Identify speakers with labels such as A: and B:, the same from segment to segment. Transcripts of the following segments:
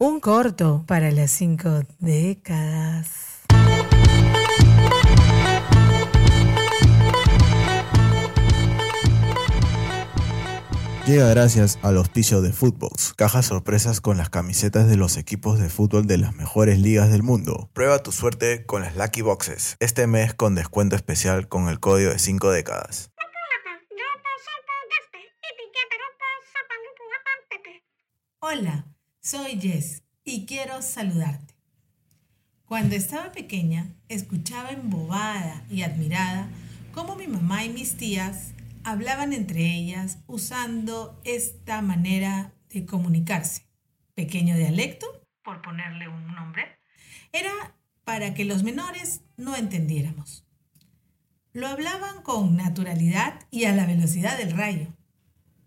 A: Un corto para las cinco décadas.
B: Llega gracias al auspicio de Footbox, cajas sorpresas con las camisetas de los equipos de fútbol de las mejores ligas del mundo. Prueba tu suerte con las Lucky Boxes, este mes con descuento especial con el código de 5 décadas.
A: Hola, soy Jess y quiero saludarte. Cuando estaba pequeña, escuchaba embobada y admirada cómo mi mamá y mis tías hablaban entre ellas usando esta manera de comunicarse. Pequeño dialecto, por ponerle un nombre, era para que los menores no entendiéramos. Lo hablaban con naturalidad y a la velocidad del rayo.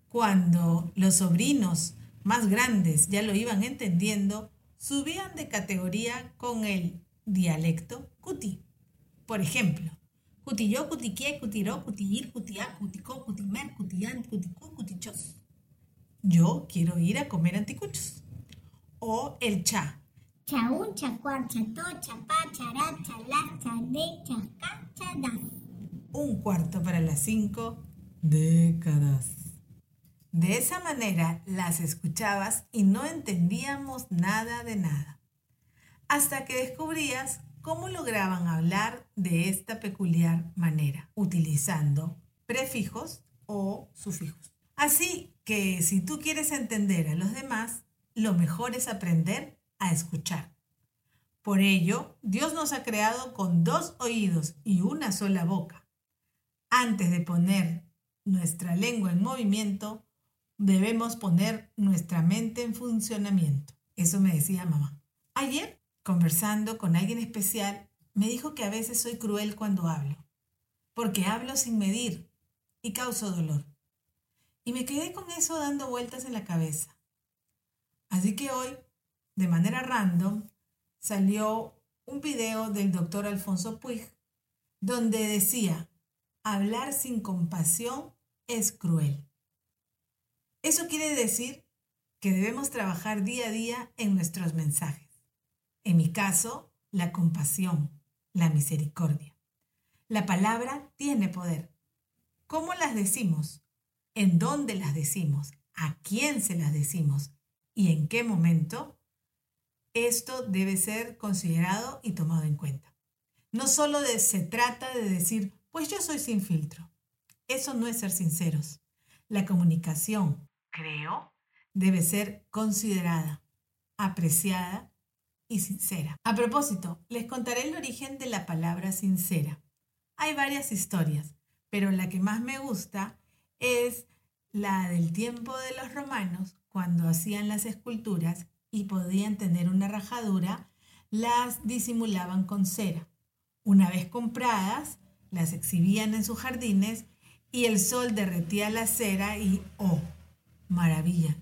A: Cuando los sobrinos más grandes ya lo iban entendiendo, subían de categoría con el dialecto cuti. Por ejemplo, cutilló, cutiqué, cutiró, cutillir, cutiá, cuticó, cutimer, cutián, cuticú, cutichos. Yo quiero ir a comer anticuchos. O el cha.
C: Chaún, chacuar, cható, chapá, chará, chalá, chadé, chacá, chadá.
A: Un cuarto para las cinco décadas. De esa manera las escuchabas y no entendíamos nada de nada. Hasta que descubrías cómo lograban hablar de esta peculiar manera, utilizando prefijos o sufijos. Así que si tú quieres entender a los demás, lo mejor es aprender a escuchar. Por ello, Dios nos ha creado con dos oídos y una sola boca. Antes de poner nuestra lengua en movimiento, debemos poner nuestra mente en funcionamiento. Eso me decía mamá. Ayer, conversando con alguien especial, me dijo que a veces soy cruel cuando hablo, porque hablo sin medir y causo dolor. Y me quedé con eso dando vueltas en la cabeza. Así que hoy, de manera random, salió un video del doctor Alfonso Puig, donde decía, hablar sin compasión es cruel. Eso quiere decir que debemos trabajar día a día en nuestros mensajes. En mi caso, la compasión, la misericordia. La palabra tiene poder. ¿Cómo las decimos? ¿En dónde las decimos? ¿A quién se las decimos? ¿Y en qué momento? Esto debe ser considerado y tomado en cuenta. No solo se trata de decir, pues yo soy sin filtro. Eso no es ser sinceros. La comunicación, creo, debe ser considerada, apreciada y sincera. A propósito, les contaré el origen de la palabra sincera. Hay varias historias, pero la que más me gusta es la del tiempo de los romanos, cuando hacían las esculturas y podían tener una rajadura, las disimulaban con cera. Una vez compradas, las exhibían en sus jardines y el sol derretía la cera y, oh, maravilla,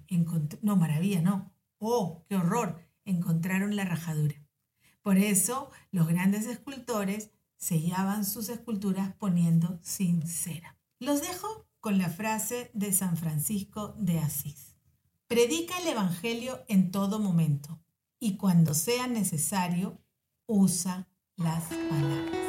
A: no, maravilla, no, oh, qué horror, encontraron la rajadura. Por eso los grandes escultores sellaban sus esculturas poniendo sin cera. Los dejo con la frase de San Francisco de Asís. Predica el Evangelio en todo momento y cuando sea necesario, usa las palabras.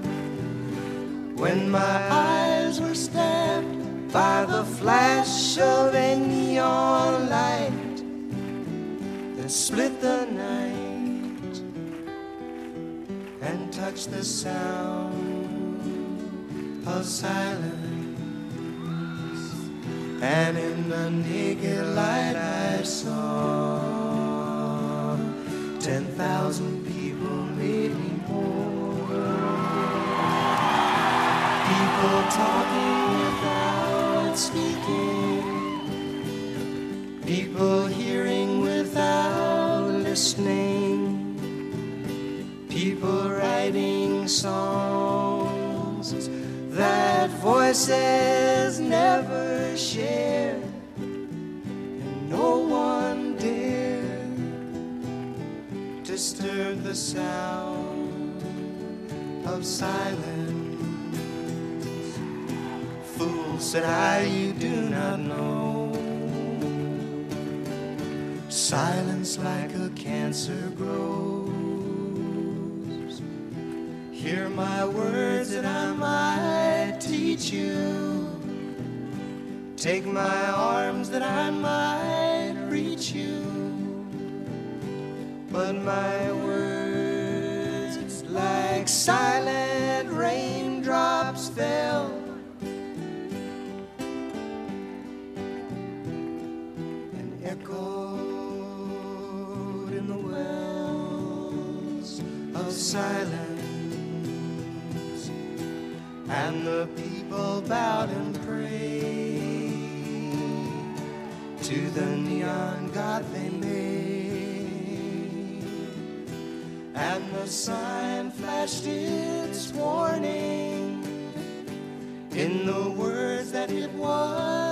D: when my eyes were stabbed by the flash of a neon light that split the night and touched the sound of silence. And in the naked light I saw ten thousand people People talking without speaking. People hearing without listening. People writing songs that voices never share. And no one dare disturb the sound of silence. Said I, you do not know. Silence like a cancer grows. Hear my words that I might teach you. Take my arms that I might reach you. But my words, it's like silent echoed in the wells of silence. And the people bowed and prayed to the neon god they made. And the sign flashed its warning in the words that it was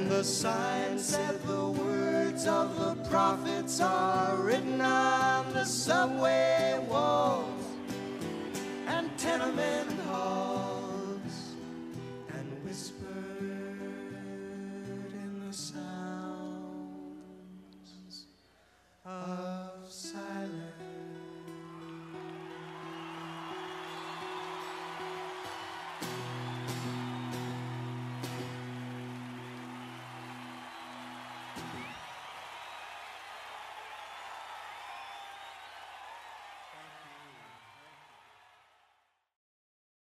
D: And the sign said the words of the prophets are written on the subway walls. And tenement